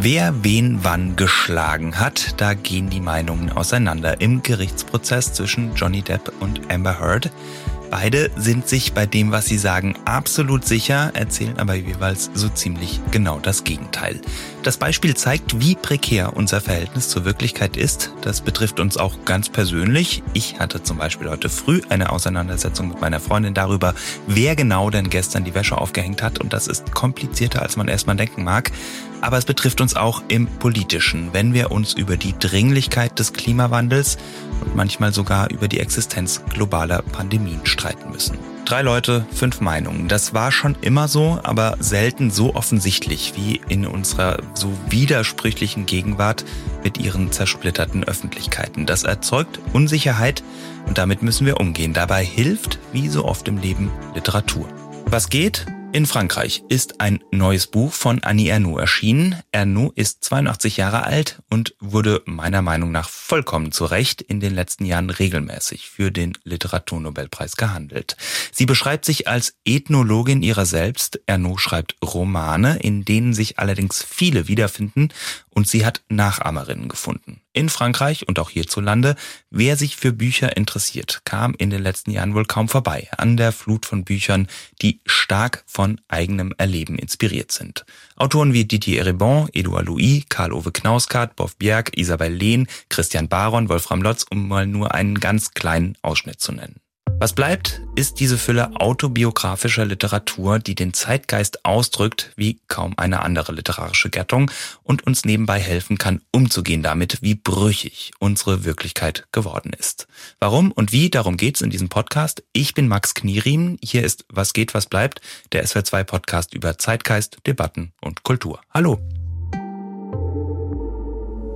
Wer wen wann geschlagen hat, da gehen die Meinungen auseinander im Gerichtsprozess zwischen Johnny Depp und Amber Heard. Beide sind sich bei dem, was sie sagen, absolut sicher, erzählen aber jeweils so ziemlich genau das Gegenteil. Das Beispiel zeigt, wie prekär unser Verhältnis zur Wirklichkeit ist. Das betrifft uns auch ganz persönlich. Ich hatte zum Beispiel heute früh eine Auseinandersetzung mit meiner Freundin darüber, wer genau denn gestern die Wäsche aufgehängt hat. Und das ist komplizierter, als man erstmal denken mag. Aber es betrifft uns auch im politischen, wenn wir uns über die Dringlichkeit des Klimawandels und manchmal sogar über die Existenz globaler Pandemien streiten müssen. Drei Leute, fünf Meinungen. Das war schon immer so, aber selten so offensichtlich wie in unserer so widersprüchlichen Gegenwart mit ihren zersplitterten Öffentlichkeiten. Das erzeugt Unsicherheit und damit müssen wir umgehen. Dabei hilft, wie so oft im Leben, Literatur. Was geht? In Frankreich ist ein neues Buch von Annie Ernaux erschienen. Ernaux ist 82 Jahre alt und wurde meiner Meinung nach vollkommen zu Recht in den letzten Jahren regelmäßig für den Literaturnobelpreis gehandelt. Sie beschreibt sich als Ethnologin ihrer selbst. Ernaux schreibt Romane, in denen sich allerdings viele wiederfinden und sie hat Nachahmerinnen gefunden. In Frankreich und auch hierzulande, wer sich für Bücher interessiert, kam in den letzten Jahren wohl kaum vorbei an der Flut von Büchern, die stark von eigenem Erleben inspiriert sind. Autoren wie Didier Eribon, Edouard Louis, Karl-Ove Knauskat, Boff Bjerg, Isabel Lehn, Christian Baron, Wolfram Lotz, um mal nur einen ganz kleinen Ausschnitt zu nennen. Was bleibt, ist diese Fülle autobiografischer Literatur, die den Zeitgeist ausdrückt wie kaum eine andere literarische Gattung und uns nebenbei helfen kann, umzugehen damit, wie brüchig unsere Wirklichkeit geworden ist. Warum und wie, darum geht's in diesem Podcast. Ich bin Max Knierim, hier ist Was geht, was bleibt, der SWR2 Podcast über Zeitgeist, Debatten und Kultur. Hallo!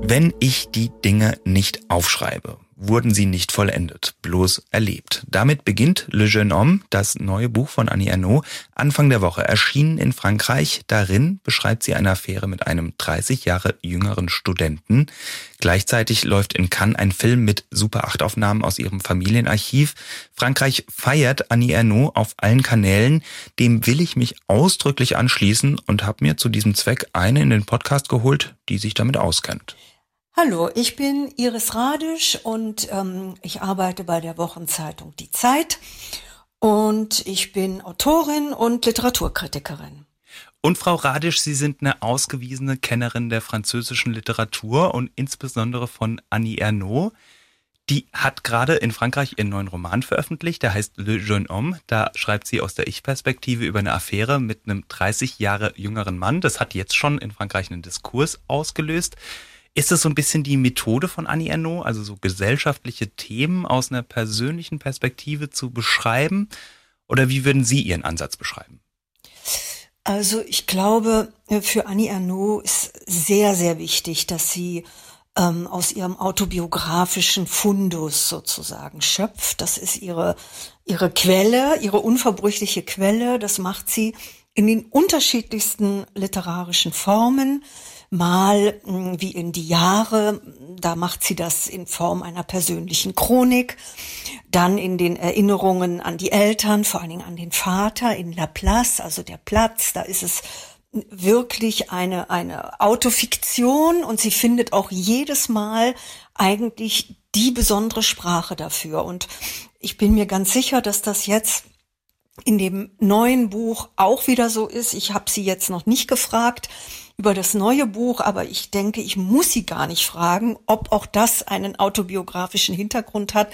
Wenn ich die Dinge nicht aufschreibe, wurden sie nicht vollendet, bloß erlebt. Damit beginnt Le Jeune Homme, das neue Buch von Annie Ernaux, Anfang der Woche erschienen in Frankreich. Darin beschreibt sie eine Affäre mit einem 30 Jahre jüngeren Studenten. Gleichzeitig läuft in Cannes ein Film mit Super 8 Aufnahmen aus ihrem Familienarchiv. Frankreich feiert Annie Ernaux auf allen Kanälen. Dem will ich mich ausdrücklich anschließen und habe mir zu diesem Zweck eine in den Podcast geholt, die sich damit auskennt. Hallo, ich bin Iris Radisch und ähm, ich arbeite bei der Wochenzeitung Die Zeit und ich bin Autorin und Literaturkritikerin. Und Frau Radisch, Sie sind eine ausgewiesene Kennerin der französischen Literatur und insbesondere von Annie Ernaux. Die hat gerade in Frankreich ihren neuen Roman veröffentlicht, der heißt Le Jeune Homme. Da schreibt sie aus der Ich-Perspektive über eine Affäre mit einem 30 Jahre jüngeren Mann. Das hat jetzt schon in Frankreich einen Diskurs ausgelöst. Ist das so ein bisschen die Methode von Annie Ernaux, also so gesellschaftliche Themen aus einer persönlichen Perspektive zu beschreiben? Oder wie würden Sie Ihren Ansatz beschreiben? Also ich glaube, für Annie Ernaux ist sehr, sehr wichtig, dass sie ähm, aus ihrem autobiografischen Fundus sozusagen schöpft. Das ist ihre, ihre Quelle, ihre unverbrüchliche Quelle. Das macht sie in den unterschiedlichsten literarischen Formen mal hm, wie in die Jahre, da macht sie das in Form einer persönlichen Chronik, dann in den Erinnerungen an die Eltern, vor allen Dingen an den Vater in La Place, also der Platz, da ist es wirklich eine, eine Autofiktion und sie findet auch jedes Mal eigentlich die besondere Sprache dafür. Und ich bin mir ganz sicher, dass das jetzt in dem neuen Buch auch wieder so ist. Ich habe sie jetzt noch nicht gefragt, über das neue Buch, aber ich denke, ich muss sie gar nicht fragen, ob auch das einen autobiografischen Hintergrund hat.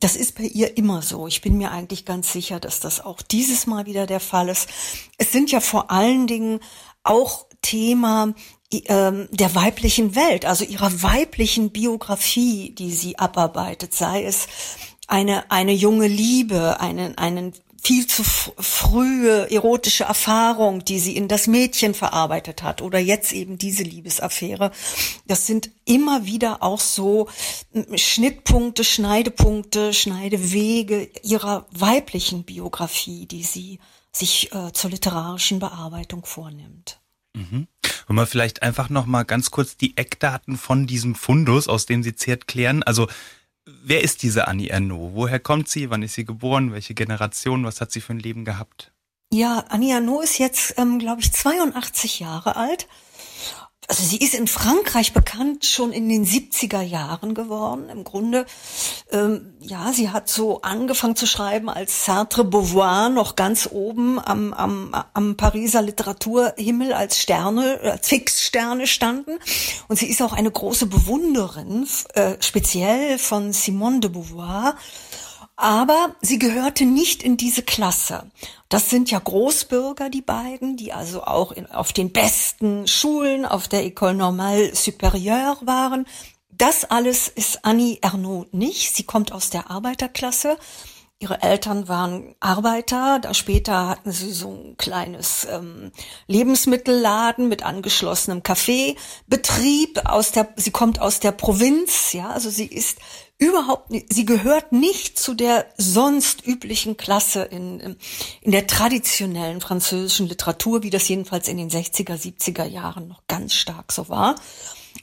Das ist bei ihr immer so. Ich bin mir eigentlich ganz sicher, dass das auch dieses Mal wieder der Fall ist. Es sind ja vor allen Dingen auch Thema ähm, der weiblichen Welt, also ihrer weiblichen Biografie, die sie abarbeitet, sei es eine, eine junge Liebe, einen, einen viel zu frühe erotische Erfahrung, die sie in das Mädchen verarbeitet hat oder jetzt eben diese Liebesaffäre. Das sind immer wieder auch so Schnittpunkte, Schneidepunkte, Schneidewege ihrer weiblichen Biografie, die sie sich äh, zur literarischen Bearbeitung vornimmt. Mhm. Wollen wir vielleicht einfach noch mal ganz kurz die Eckdaten von diesem Fundus, aus dem Sie zehrt, klären? Also Wer ist diese Annie Ernaux? Woher kommt sie? Wann ist sie geboren? Welche Generation? Was hat sie für ein Leben gehabt? Ja, Annie Ernaux ist jetzt, ähm, glaube ich, 82 Jahre alt. Also sie ist in Frankreich bekannt schon in den 70er Jahren geworden. Im Grunde, ähm, ja, sie hat so angefangen zu schreiben, als Sartre Beauvoir noch ganz oben am, am, am Pariser Literaturhimmel als Sterne, als Fixsterne standen. Und sie ist auch eine große Bewunderin, äh, speziell von Simone de Beauvoir. Aber sie gehörte nicht in diese Klasse. Das sind ja Großbürger, die beiden, die also auch in, auf den besten Schulen, auf der École Normale Supérieure waren. Das alles ist Annie Ernaux nicht. Sie kommt aus der Arbeiterklasse. Ihre Eltern waren Arbeiter, da später hatten sie so ein kleines ähm, Lebensmittelladen mit angeschlossenem Kaffeebetrieb. Aus der, sie kommt aus der Provinz, ja, also sie ist überhaupt nicht, sie gehört nicht zu der sonst üblichen Klasse in, in der traditionellen französischen Literatur, wie das jedenfalls in den 60er, 70er Jahren noch ganz stark so war.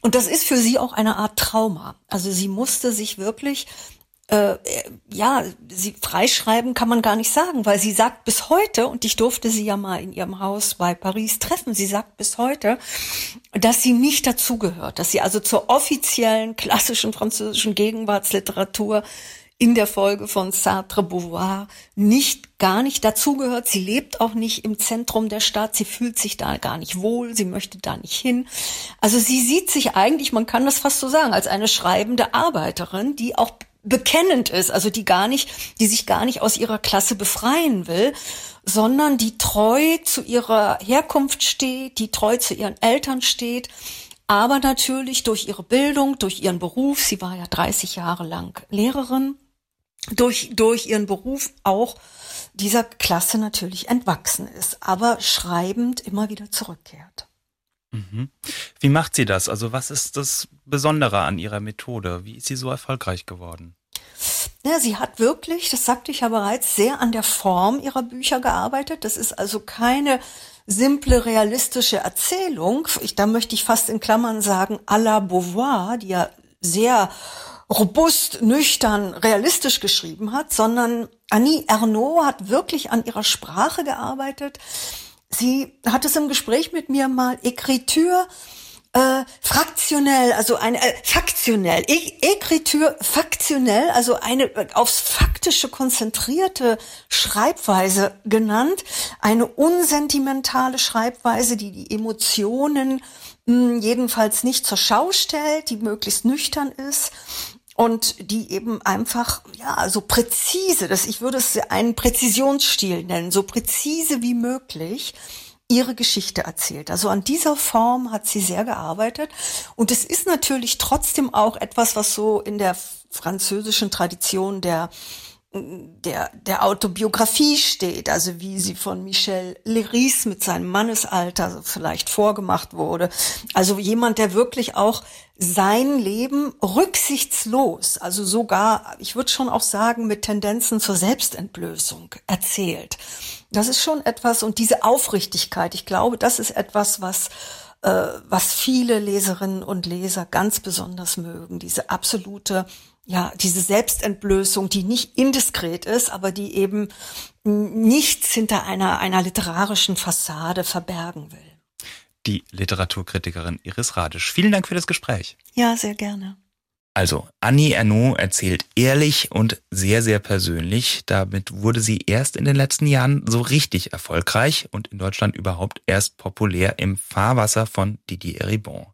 Und das ist für sie auch eine Art Trauma. Also sie musste sich wirklich äh, ja, sie freischreiben kann man gar nicht sagen, weil sie sagt bis heute, und ich durfte sie ja mal in ihrem Haus bei Paris treffen, sie sagt bis heute, dass sie nicht dazugehört, dass sie also zur offiziellen klassischen französischen Gegenwartsliteratur in der Folge von Sartre Beauvoir nicht gar nicht dazugehört. Sie lebt auch nicht im Zentrum der Stadt. Sie fühlt sich da gar nicht wohl. Sie möchte da nicht hin. Also sie sieht sich eigentlich, man kann das fast so sagen, als eine schreibende Arbeiterin, die auch bekennend ist, also die gar nicht, die sich gar nicht aus ihrer Klasse befreien will, sondern die treu zu ihrer Herkunft steht, die treu zu ihren Eltern steht, aber natürlich durch ihre Bildung, durch ihren Beruf, sie war ja 30 Jahre lang Lehrerin, durch, durch ihren Beruf auch dieser Klasse natürlich entwachsen ist, aber schreibend immer wieder zurückkehrt. Mhm. Wie macht sie das? Also was ist das Besondere an ihrer Methode? Wie ist sie so erfolgreich geworden? Ja, sie hat wirklich, das sagte ich ja bereits, sehr an der Form ihrer Bücher gearbeitet. Das ist also keine simple realistische Erzählung. Ich, da möchte ich fast in Klammern sagen, à la Beauvoir, die ja sehr robust, nüchtern, realistisch geschrieben hat, sondern Annie Ernaux hat wirklich an ihrer Sprache gearbeitet. Sie hat es im Gespräch mit mir mal Écriture äh, fraktionell, also eine äh, faktionell, Ekritur faktionell, also eine äh, aufs faktische konzentrierte Schreibweise genannt, eine unsentimentale Schreibweise, die die Emotionen mh, hm, jedenfalls nicht zur Schau stellt, die möglichst nüchtern ist und die eben einfach ja so präzise, das ich würde es einen Präzisionsstil nennen, so präzise wie möglich ihre Geschichte erzählt. Also an dieser Form hat sie sehr gearbeitet. Und es ist natürlich trotzdem auch etwas, was so in der französischen Tradition der der, der Autobiografie steht, also wie sie von Michel Leris mit seinem Mannesalter vielleicht vorgemacht wurde. Also jemand, der wirklich auch sein Leben rücksichtslos, also sogar, ich würde schon auch sagen, mit Tendenzen zur Selbstentblößung erzählt. Das ist schon etwas, und diese Aufrichtigkeit, ich glaube, das ist etwas, was äh, was viele Leserinnen und Leser ganz besonders mögen, diese absolute ja, diese Selbstentblößung, die nicht indiskret ist, aber die eben nichts hinter einer, einer literarischen Fassade verbergen will. Die Literaturkritikerin Iris Radisch. Vielen Dank für das Gespräch. Ja, sehr gerne. Also, Annie Ernaux erzählt ehrlich und sehr, sehr persönlich. Damit wurde sie erst in den letzten Jahren so richtig erfolgreich und in Deutschland überhaupt erst populär im Fahrwasser von Didier Eribon.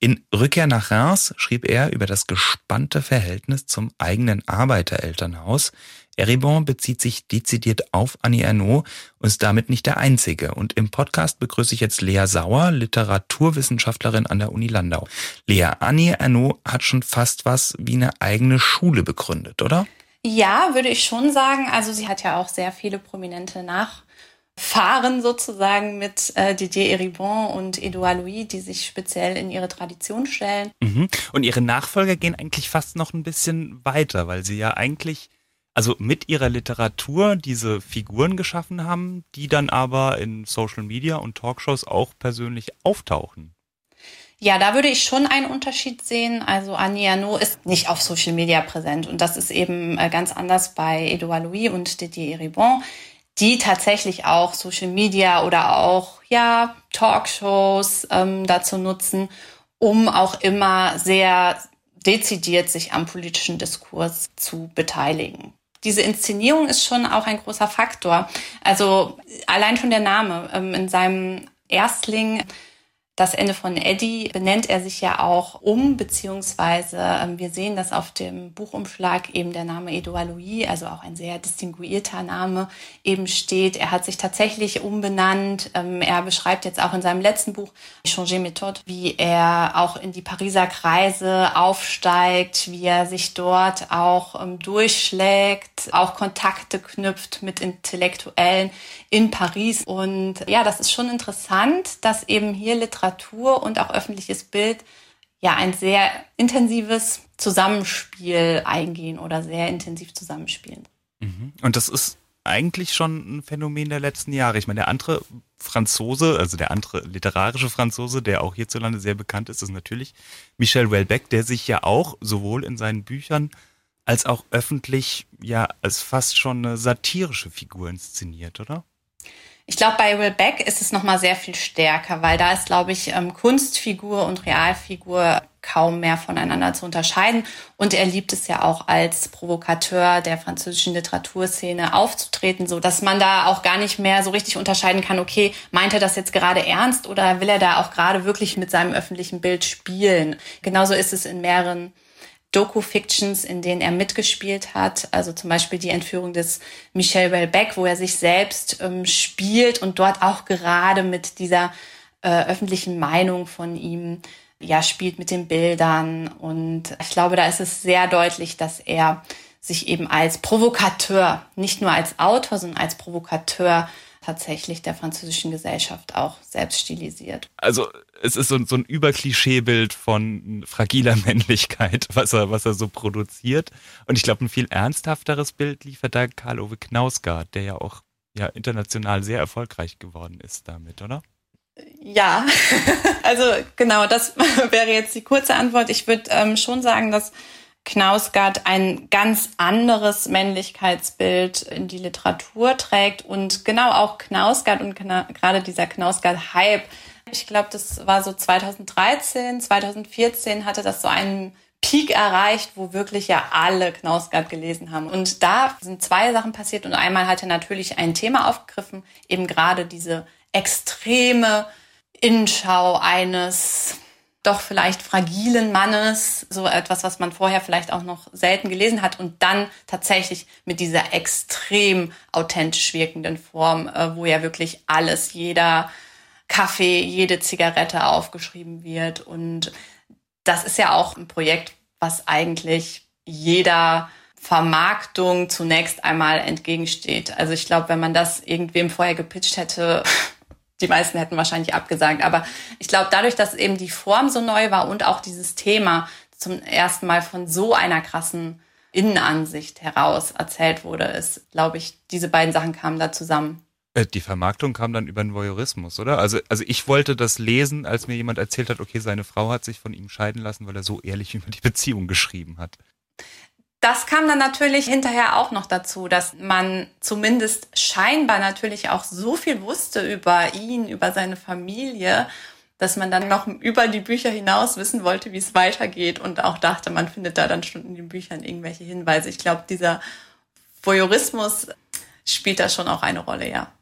In Rückkehr nach Reims schrieb er über das gespannte Verhältnis zum eigenen Arbeiterelternhaus, Eribon bezieht sich dezidiert auf Annie Ernaux und ist damit nicht der Einzige. Und im Podcast begrüße ich jetzt Lea Sauer, Literaturwissenschaftlerin an der Uni Landau. Lea, Annie Ernaux hat schon fast was wie eine eigene Schule begründet, oder? Ja, würde ich schon sagen. Also sie hat ja auch sehr viele prominente Nachfahren sozusagen mit äh, Didier Eribon und Edouard Louis, die sich speziell in ihre Tradition stellen. Mhm. Und ihre Nachfolger gehen eigentlich fast noch ein bisschen weiter, weil sie ja eigentlich also mit ihrer Literatur diese Figuren geschaffen haben, die dann aber in Social Media und Talkshows auch persönlich auftauchen. Ja, da würde ich schon einen Unterschied sehen. Also Annie Arnaud ist nicht auf Social Media präsent und das ist eben äh, ganz anders bei Edouard Louis und Didier Eribon. die tatsächlich auch Social Media oder auch ja Talkshows ähm, dazu nutzen, um auch immer sehr dezidiert sich am politischen Diskurs zu beteiligen. Diese Inszenierung ist schon auch ein großer Faktor. Also allein schon der Name. Ähm, in seinem Erstling das Ende von Eddie benennt er sich ja auch um, beziehungsweise ähm, wir sehen, dass auf dem Buchumschlag eben der Name Edouard Louis, also auch ein sehr distinguierter Name, eben steht. Er hat sich tatsächlich umbenannt. Ähm, er beschreibt jetzt auch in seinem letzten Buch Changer Methode, wie er auch in die Pariser Kreise aufsteigt, wie er sich dort auch ähm, durchschlägt, auch Kontakte knüpft mit Intellektuellen in Paris. Und ja, das ist schon interessant, dass eben hier Literatur und auch öffentliches Bild ja ein sehr intensives Zusammenspiel eingehen oder sehr intensiv zusammenspielen. Mhm. Und das ist eigentlich schon ein Phänomen der letzten Jahre. Ich meine, der andere Franzose, also der andere literarische Franzose, der auch hierzulande sehr bekannt ist, ist natürlich Michel Houellebecq, der sich ja auch sowohl in seinen Büchern als auch öffentlich ja als fast schon eine satirische Figur inszeniert, oder? Ich glaube, bei Will Beck ist es nochmal sehr viel stärker, weil da ist, glaube ich, ähm, Kunstfigur und Realfigur kaum mehr voneinander zu unterscheiden. Und er liebt es ja auch als Provokateur der französischen Literaturszene aufzutreten, so dass man da auch gar nicht mehr so richtig unterscheiden kann, okay, meint er das jetzt gerade ernst oder will er da auch gerade wirklich mit seinem öffentlichen Bild spielen? Genauso ist es in mehreren Doku-Fictions, in denen er mitgespielt hat. Also zum Beispiel die Entführung des Michel Welbeck, wo er sich selbst ähm, spielt und dort auch gerade mit dieser äh, öffentlichen Meinung von ihm ja spielt mit den Bildern. Und ich glaube, da ist es sehr deutlich, dass er sich eben als Provokateur, nicht nur als Autor, sondern als Provokateur tatsächlich der französischen Gesellschaft auch selbst stilisiert. Also es ist so, so ein Überklischeebild von fragiler Männlichkeit, was er, was er so produziert. Und ich glaube, ein viel ernsthafteres Bild liefert da Karl-Ove Knausgard, der ja auch ja, international sehr erfolgreich geworden ist damit, oder? Ja, also genau, das wäre jetzt die kurze Antwort. Ich würde ähm, schon sagen, dass Knausgard ein ganz anderes Männlichkeitsbild in die Literatur trägt und genau auch Knausgard und gerade dieser Knausgard-Hype. Ich glaube, das war so 2013, 2014 hatte das so einen Peak erreicht, wo wirklich ja alle Knausgard gelesen haben. Und da sind zwei Sachen passiert und einmal hat er natürlich ein Thema aufgegriffen, eben gerade diese extreme Innenschau eines doch vielleicht fragilen Mannes, so etwas, was man vorher vielleicht auch noch selten gelesen hat und dann tatsächlich mit dieser extrem authentisch wirkenden Form, äh, wo ja wirklich alles, jeder Kaffee, jede Zigarette aufgeschrieben wird und das ist ja auch ein Projekt, was eigentlich jeder Vermarktung zunächst einmal entgegensteht. Also ich glaube, wenn man das irgendwem vorher gepitcht hätte, die meisten hätten wahrscheinlich abgesagt. Aber ich glaube, dadurch, dass eben die Form so neu war und auch dieses Thema zum ersten Mal von so einer krassen Innenansicht heraus erzählt wurde, ist, glaube ich, diese beiden Sachen kamen da zusammen. Äh, die Vermarktung kam dann über den Voyeurismus, oder? Also, also ich wollte das lesen, als mir jemand erzählt hat, okay, seine Frau hat sich von ihm scheiden lassen, weil er so ehrlich über die Beziehung geschrieben hat. Das kam dann natürlich hinterher auch noch dazu, dass man zumindest scheinbar natürlich auch so viel wusste über ihn, über seine Familie, dass man dann noch über die Bücher hinaus wissen wollte, wie es weitergeht und auch dachte, man findet da dann schon in den Büchern irgendwelche Hinweise. Ich glaube, dieser Voyeurismus spielt da schon auch eine Rolle, ja.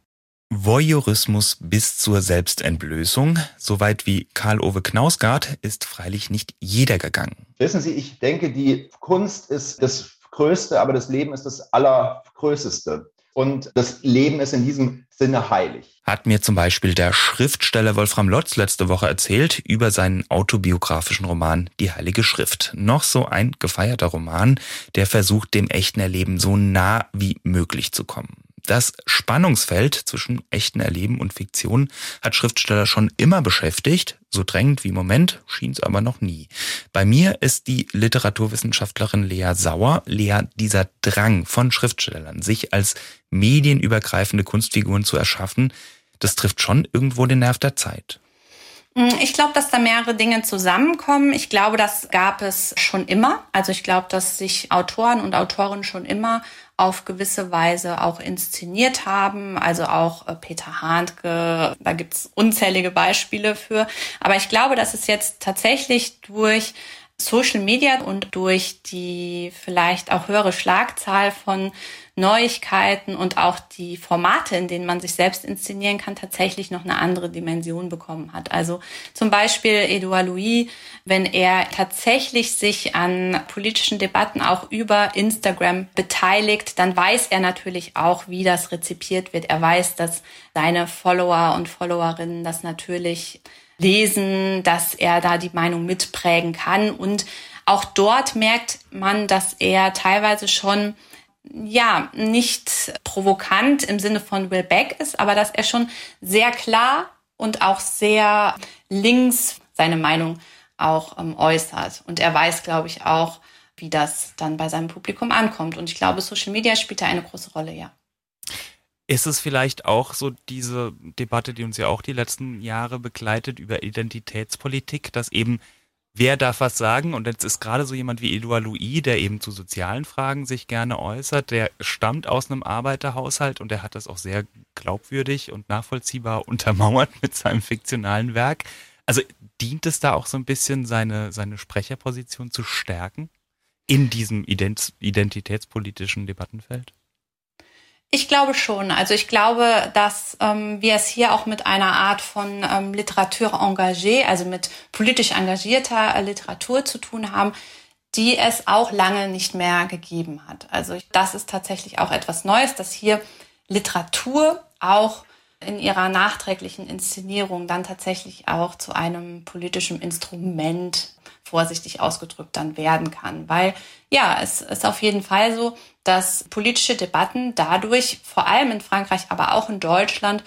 Voyeurismus bis zur Selbstentblößung. Soweit wie Karl-Ove Knausgard ist freilich nicht jeder gegangen. Wissen Sie, ich denke, die Kunst ist das Größte, aber das Leben ist das Allergrößeste. Und das Leben ist in diesem Sinne heilig. Hat mir zum Beispiel der Schriftsteller Wolfram Lotz letzte Woche erzählt über seinen autobiografischen Roman Die Heilige Schrift. Noch so ein gefeierter Roman, der versucht, dem echten Erleben so nah wie möglich zu kommen. Das Spannungsfeld zwischen echten Erleben und Fiktion hat Schriftsteller schon immer beschäftigt. So drängend wie im Moment schien es aber noch nie. Bei mir ist die Literaturwissenschaftlerin Lea Sauer. Lea, dieser Drang von Schriftstellern, sich als medienübergreifende Kunstfiguren zu erschaffen, das trifft schon irgendwo den Nerv der Zeit. Hm, ich glaube, dass da mehrere Dinge zusammenkommen. Ich glaube, das gab es schon immer. Also ich glaube, dass sich Autoren und Autorinnen schon immer auf gewisse Weise auch inszeniert haben. Also auch äh, Peter Handke, da gibt's unzählige Beispiele für. Aber ich glaube, dass es jetzt tatsächlich durch Social Media und durch die vielleicht auch höhere Schlagzahl von Neuigkeiten und auch die Formate, in denen man sich selbst inszenieren kann, tatsächlich noch eine andere Dimension bekommen hat. Also zum Beispiel Edouard Louis, wenn er tatsächlich sich an politischen Debatten auch über Instagram beteiligt, dann weiß er natürlich auch, wie das rezipiert wird. Er weiß, dass seine Follower und Followerinnen das natürlich lesen, dass er da die Meinung mitprägen kann. Und auch dort merkt man, dass er teilweise schon ja, nicht provokant im Sinne von Will Beck ist, aber dass er schon sehr klar und auch sehr links seine Meinung auch ähm, äußert. Und er weiß, glaube ich, auch, wie das dann bei seinem Publikum ankommt. Und ich glaube, Social Media spielt da eine große Rolle, ja. Ist es vielleicht auch so diese Debatte, die uns ja auch die letzten Jahre begleitet über Identitätspolitik, dass eben wer darf was sagen? Und jetzt ist gerade so jemand wie Edouard Louis, der eben zu sozialen Fragen sich gerne äußert, der stammt aus einem Arbeiterhaushalt und der hat das auch sehr glaubwürdig und nachvollziehbar untermauert mit seinem fiktionalen Werk. Also dient es da auch so ein bisschen, seine, seine Sprecherposition zu stärken in diesem Ident identitätspolitischen Debattenfeld? Ich glaube schon. Also ich glaube, dass ähm, wir es hier auch mit einer Art von ähm, Literatur engagée, also mit politisch engagierter äh, Literatur zu tun haben, die es auch lange nicht mehr gegeben hat. Also das ist tatsächlich auch etwas Neues, dass hier Literatur auch in ihrer nachträglichen Inszenierung dann tatsächlich auch zu einem politischen Instrument vorsichtig ausgedrückt dann werden kann. Weil ja, es ist auf jeden Fall so, dass politische Debatten dadurch, vor allem in Frankreich, aber auch in Deutschland,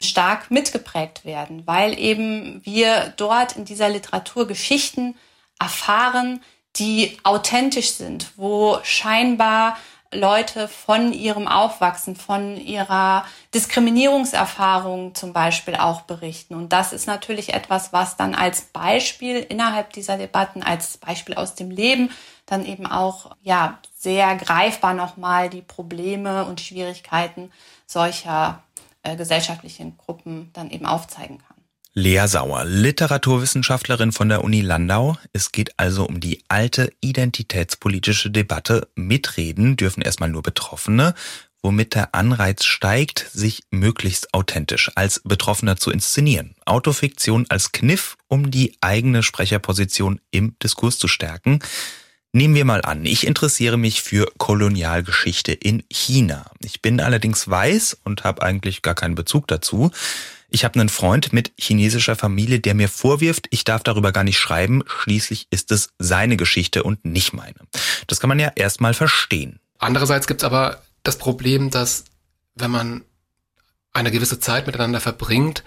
stark mitgeprägt werden, weil eben wir dort in dieser Literatur Geschichten erfahren, die authentisch sind, wo scheinbar Leute von ihrem Aufwachsen, von ihrer Diskriminierungserfahrung zum Beispiel auch berichten. Und das ist natürlich etwas, was dann als Beispiel innerhalb dieser Debatten, als Beispiel aus dem Leben, dann eben auch, ja, sehr greifbar nochmal die Probleme und Schwierigkeiten solcher äh, gesellschaftlichen Gruppen dann eben aufzeigen kann. Lea Sauer, Literaturwissenschaftlerin von der Uni Landau. Es geht also um die alte identitätspolitische Debatte. Mitreden dürfen erstmal nur Betroffene, womit der Anreiz steigt, sich möglichst authentisch als Betroffener zu inszenieren. Autofiktion als Kniff, um die eigene Sprecherposition im Diskurs zu stärken. Nehmen wir mal an, ich interessiere mich für Kolonialgeschichte in China. Ich bin allerdings weiß und habe eigentlich gar keinen Bezug dazu. Ich habe einen Freund mit chinesischer Familie, der mir vorwirft, ich darf darüber gar nicht schreiben. Schließlich ist es seine Geschichte und nicht meine. Das kann man ja erstmal verstehen. Andererseits gibt es aber das Problem, dass wenn man eine gewisse Zeit miteinander verbringt,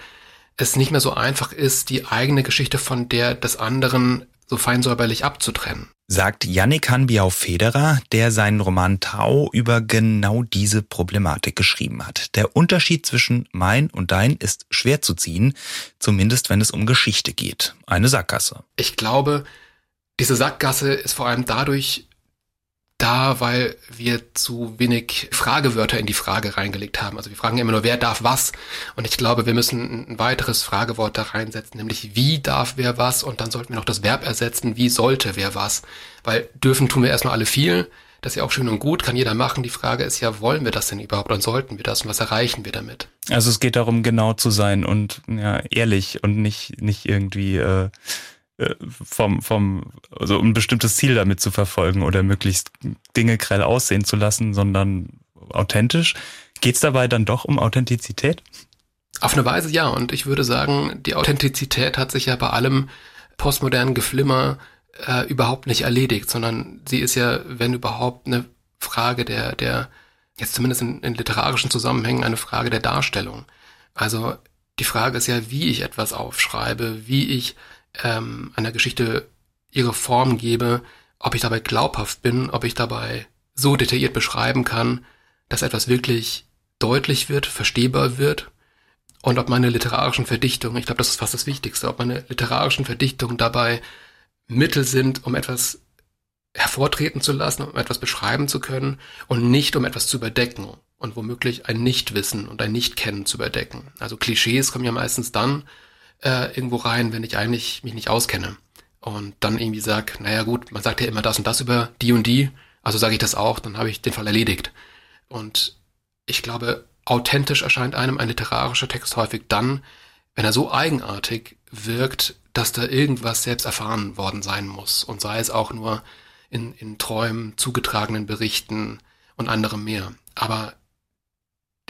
es nicht mehr so einfach ist, die eigene Geschichte von der des anderen so feinsäuberlich abzutrennen sagt Yannick Hanbiau-Federer, der seinen Roman Tau über genau diese Problematik geschrieben hat. Der Unterschied zwischen mein und dein ist schwer zu ziehen, zumindest wenn es um Geschichte geht. Eine Sackgasse. Ich glaube, diese Sackgasse ist vor allem dadurch da, weil wir zu wenig Fragewörter in die Frage reingelegt haben. Also wir fragen immer nur, wer darf was? Und ich glaube, wir müssen ein weiteres Fragewort da reinsetzen, nämlich wie darf wer was? Und dann sollten wir noch das Verb ersetzen, wie sollte wer was? Weil dürfen tun wir erstmal alle viel. Das ist ja auch schön und gut, kann jeder machen. Die Frage ist ja, wollen wir das denn überhaupt und sollten wir das und was erreichen wir damit? Also es geht darum, genau zu sein und ja, ehrlich und nicht, nicht irgendwie äh, vom, vom, also ein bestimmtes Ziel damit zu verfolgen oder möglichst Dinge grell aussehen zu lassen, sondern authentisch. Geht es dabei dann doch um Authentizität? Auf eine Weise ja. Und ich würde sagen, die Authentizität hat sich ja bei allem postmodernen Geflimmer äh, überhaupt nicht erledigt, sondern sie ist ja, wenn überhaupt, eine Frage der, der, jetzt zumindest in, in literarischen Zusammenhängen, eine Frage der Darstellung. Also die Frage ist ja, wie ich etwas aufschreibe, wie ich ähm, einer Geschichte ihre Form gebe, ob ich dabei glaubhaft bin, ob ich dabei so detailliert beschreiben kann, dass etwas wirklich deutlich wird, verstehbar wird und ob meine literarischen Verdichtungen, ich glaube, das ist fast das Wichtigste, ob meine literarischen Verdichtungen dabei Mittel sind, um etwas hervortreten zu lassen, um etwas beschreiben zu können und nicht um etwas zu überdecken und womöglich ein Nichtwissen und ein Nichtkennen zu überdecken. Also Klischees kommen ja meistens dann äh, irgendwo rein, wenn ich eigentlich mich nicht auskenne und dann irgendwie sag, naja gut, man sagt ja immer das und das über die und die, also sage ich das auch, dann habe ich den Fall erledigt. Und ich glaube, authentisch erscheint einem ein literarischer Text häufig dann, wenn er so eigenartig wirkt, dass da irgendwas selbst erfahren worden sein muss und sei es auch nur in, in Träumen, zugetragenen Berichten und anderem mehr. Aber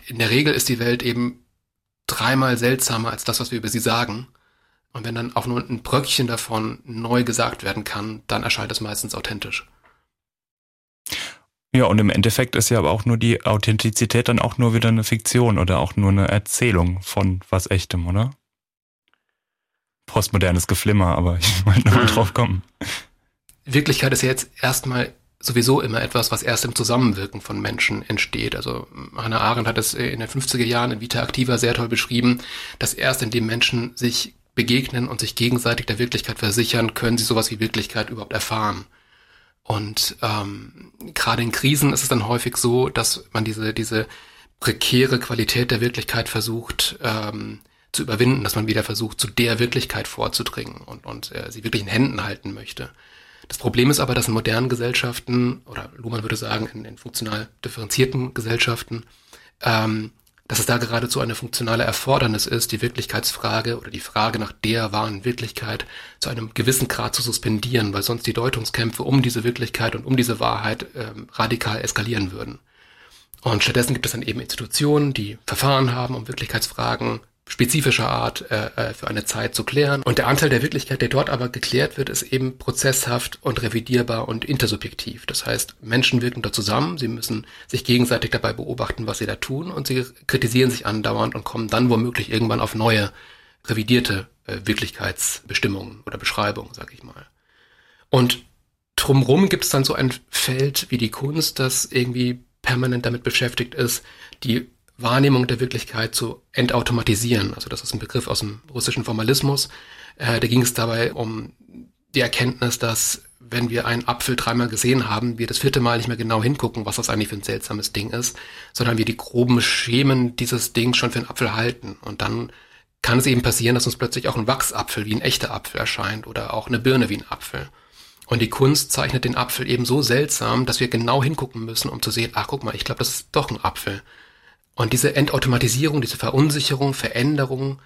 in der Regel ist die Welt eben dreimal seltsamer als das, was wir über sie sagen. Und wenn dann auch nur ein Bröckchen davon neu gesagt werden kann, dann erscheint es meistens authentisch. Ja, und im Endeffekt ist ja aber auch nur die Authentizität dann auch nur wieder eine Fiktion oder auch nur eine Erzählung von was Echtem, oder? Postmodernes Geflimmer, aber ich wollte nochmal mhm. drauf kommen. Wirklichkeit ist ja jetzt erstmal sowieso immer etwas, was erst im Zusammenwirken von Menschen entsteht. Also Hannah Arendt hat es in den 50er Jahren in Vita Activa sehr toll beschrieben, dass erst indem Menschen sich begegnen und sich gegenseitig der Wirklichkeit versichern, können sie sowas wie Wirklichkeit überhaupt erfahren. Und ähm, gerade in Krisen ist es dann häufig so, dass man diese, diese prekäre Qualität der Wirklichkeit versucht ähm, zu überwinden, dass man wieder versucht, zu der Wirklichkeit vorzudringen und, und äh, sie wirklich in Händen halten möchte. Das Problem ist aber, dass in modernen Gesellschaften, oder Luhmann würde sagen, in, in funktional differenzierten Gesellschaften, ähm, dass es da geradezu eine funktionale Erfordernis ist, die Wirklichkeitsfrage oder die Frage nach der wahren Wirklichkeit zu einem gewissen Grad zu suspendieren, weil sonst die Deutungskämpfe um diese Wirklichkeit und um diese Wahrheit ähm, radikal eskalieren würden. Und stattdessen gibt es dann eben Institutionen, die Verfahren haben, um Wirklichkeitsfragen spezifischer Art äh, äh, für eine Zeit zu klären. Und der Anteil der Wirklichkeit, der dort aber geklärt wird, ist eben prozesshaft und revidierbar und intersubjektiv. Das heißt, Menschen wirken da zusammen, sie müssen sich gegenseitig dabei beobachten, was sie da tun und sie kritisieren sich andauernd und kommen dann womöglich irgendwann auf neue, revidierte äh, Wirklichkeitsbestimmungen oder Beschreibungen, sag ich mal. Und drumrum gibt es dann so ein Feld wie die Kunst, das irgendwie permanent damit beschäftigt ist, die Wahrnehmung der Wirklichkeit zu entautomatisieren. Also das ist ein Begriff aus dem russischen Formalismus. Äh, da ging es dabei um die Erkenntnis, dass wenn wir einen Apfel dreimal gesehen haben, wir das vierte Mal nicht mehr genau hingucken, was das eigentlich für ein seltsames Ding ist, sondern wir die groben Schemen dieses Dings schon für einen Apfel halten. Und dann kann es eben passieren, dass uns plötzlich auch ein Wachsapfel wie ein echter Apfel erscheint oder auch eine Birne wie ein Apfel. Und die Kunst zeichnet den Apfel eben so seltsam, dass wir genau hingucken müssen, um zu sehen, ach guck mal, ich glaube, das ist doch ein Apfel. Und diese Entautomatisierung, diese Verunsicherung, Veränderung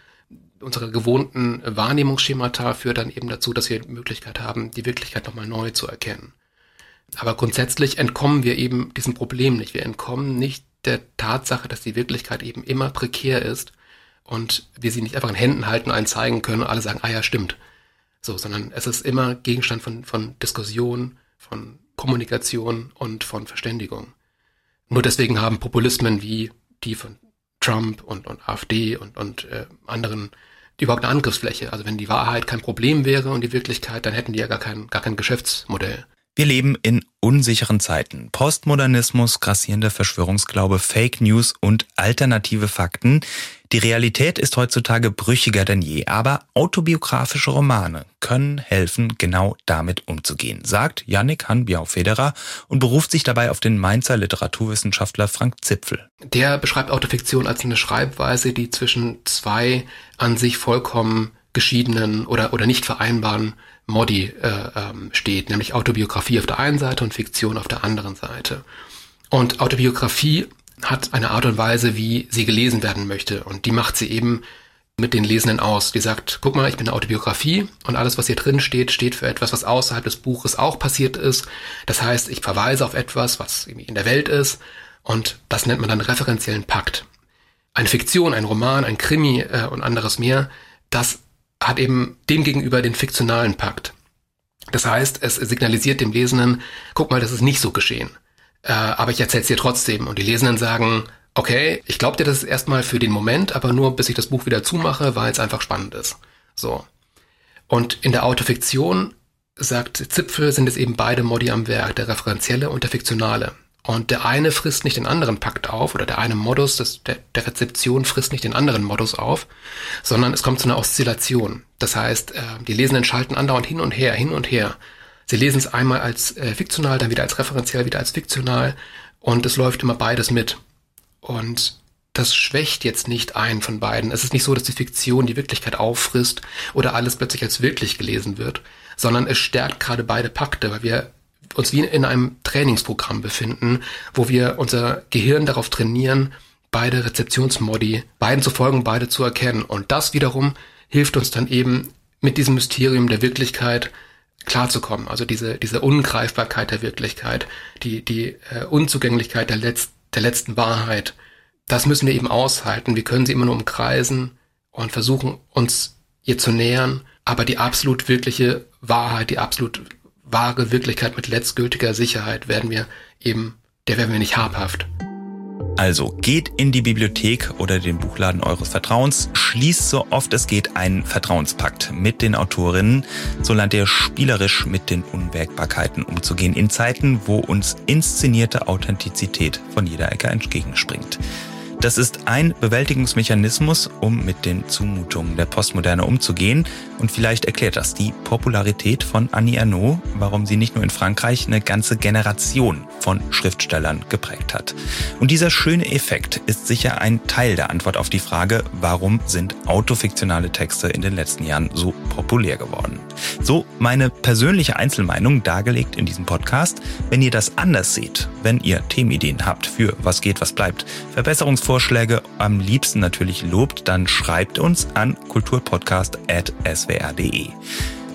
unserer gewohnten Wahrnehmungsschemata führt dann eben dazu, dass wir die Möglichkeit haben, die Wirklichkeit nochmal neu zu erkennen. Aber grundsätzlich entkommen wir eben diesem Problem nicht. Wir entkommen nicht der Tatsache, dass die Wirklichkeit eben immer prekär ist und wir sie nicht einfach in Händen halten, einen zeigen können und alle sagen, ah ja, stimmt. So, sondern es ist immer Gegenstand von, von Diskussion, von Kommunikation und von Verständigung. Nur deswegen haben Populismen wie die von Trump und, und AfD und, und äh, anderen überhaupt eine Angriffsfläche. Also wenn die Wahrheit kein Problem wäre und die Wirklichkeit, dann hätten die ja gar kein, gar kein Geschäftsmodell. Wir leben in unsicheren Zeiten. Postmodernismus, grassierender Verschwörungsglaube, Fake News und alternative Fakten. Die Realität ist heutzutage brüchiger denn je, aber autobiografische Romane können helfen, genau damit umzugehen, sagt Yannick Hanbiau-Federer und beruft sich dabei auf den Mainzer Literaturwissenschaftler Frank Zipfel. Der beschreibt Autofiktion als eine Schreibweise, die zwischen zwei an sich vollkommen geschiedenen oder, oder nicht vereinbaren Modi äh, ähm, steht, nämlich Autobiografie auf der einen Seite und Fiktion auf der anderen Seite. Und Autobiografie hat eine Art und Weise, wie sie gelesen werden möchte. Und die macht sie eben mit den Lesenden aus. Die sagt, guck mal, ich bin eine Autobiografie und alles, was hier drin steht, steht für etwas, was außerhalb des Buches auch passiert ist. Das heißt, ich verweise auf etwas, was irgendwie in der Welt ist und das nennt man dann referenziellen Pakt. Eine Fiktion, ein Roman, ein Krimi äh, und anderes mehr, das hat eben demgegenüber den fiktionalen Pakt. Das heißt, es signalisiert dem Lesenden, guck mal, das ist nicht so geschehen. Äh, aber ich erzähle es dir trotzdem. Und die Lesenden sagen, okay, ich glaube dir das erstmal für den Moment, aber nur bis ich das Buch wieder zumache, weil es einfach spannend ist. So. Und in der Autofiktion, sagt Zipfel, sind es eben beide Modi am Werk, der referenzielle und der fiktionale. Und der eine frisst nicht den anderen Pakt auf oder der eine Modus des, der, der Rezeption frisst nicht den anderen Modus auf, sondern es kommt zu einer Oszillation. Das heißt, äh, die Lesenden schalten andauernd hin und her, hin und her. Sie lesen es einmal als äh, fiktional, dann wieder als referenziell, wieder als fiktional und es läuft immer beides mit. Und das schwächt jetzt nicht einen von beiden. Es ist nicht so, dass die Fiktion die Wirklichkeit auffrisst oder alles plötzlich als wirklich gelesen wird, sondern es stärkt gerade beide Pakte, weil wir uns wie in einem Trainingsprogramm befinden, wo wir unser Gehirn darauf trainieren, beide Rezeptionsmodi, beiden zu folgen, beide zu erkennen. Und das wiederum hilft uns dann eben mit diesem Mysterium der Wirklichkeit klarzukommen. Also diese, diese Ungreifbarkeit der Wirklichkeit, die, die äh, Unzugänglichkeit der, Letz-, der letzten Wahrheit. Das müssen wir eben aushalten. Wir können sie immer nur umkreisen und versuchen, uns ihr zu nähern. Aber die absolut wirkliche Wahrheit, die absolut wahre Wirklichkeit mit letztgültiger Sicherheit werden wir eben, der werden wir nicht habhaft. Also geht in die Bibliothek oder den Buchladen eures Vertrauens, schließt so oft es geht einen Vertrauenspakt mit den Autorinnen, so lernt ihr spielerisch mit den Unwägbarkeiten umzugehen in Zeiten, wo uns inszenierte Authentizität von jeder Ecke entgegenspringt. Das ist ein Bewältigungsmechanismus, um mit den Zumutungen der Postmoderne umzugehen. Und vielleicht erklärt das die Popularität von Annie Ernaux, warum sie nicht nur in Frankreich eine ganze Generation von Schriftstellern geprägt hat. Und dieser schöne Effekt ist sicher ein Teil der Antwort auf die Frage, warum sind autofiktionale Texte in den letzten Jahren so populär geworden. So meine persönliche Einzelmeinung dargelegt in diesem Podcast. Wenn ihr das anders seht, wenn ihr Themenideen habt für was geht, was bleibt, Verbesserungsvorschläge am liebsten natürlich lobt, dann schreibt uns an kulturpodcast.swr.de.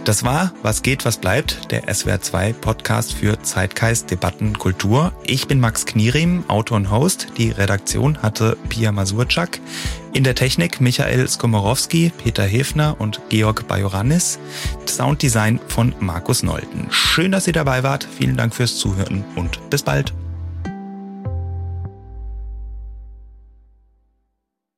Das war Was geht, was bleibt, der SWR2 Podcast für Zeitgeist, Debatten, Kultur. Ich bin Max Knierim, Autor und Host. Die Redaktion hatte Pia Masurczak. In der Technik Michael Skomorowski, Peter Hefner und Georg Bajoranis. Sounddesign von Markus Nolten. Schön, dass ihr dabei wart. Vielen Dank fürs Zuhören und bis bald.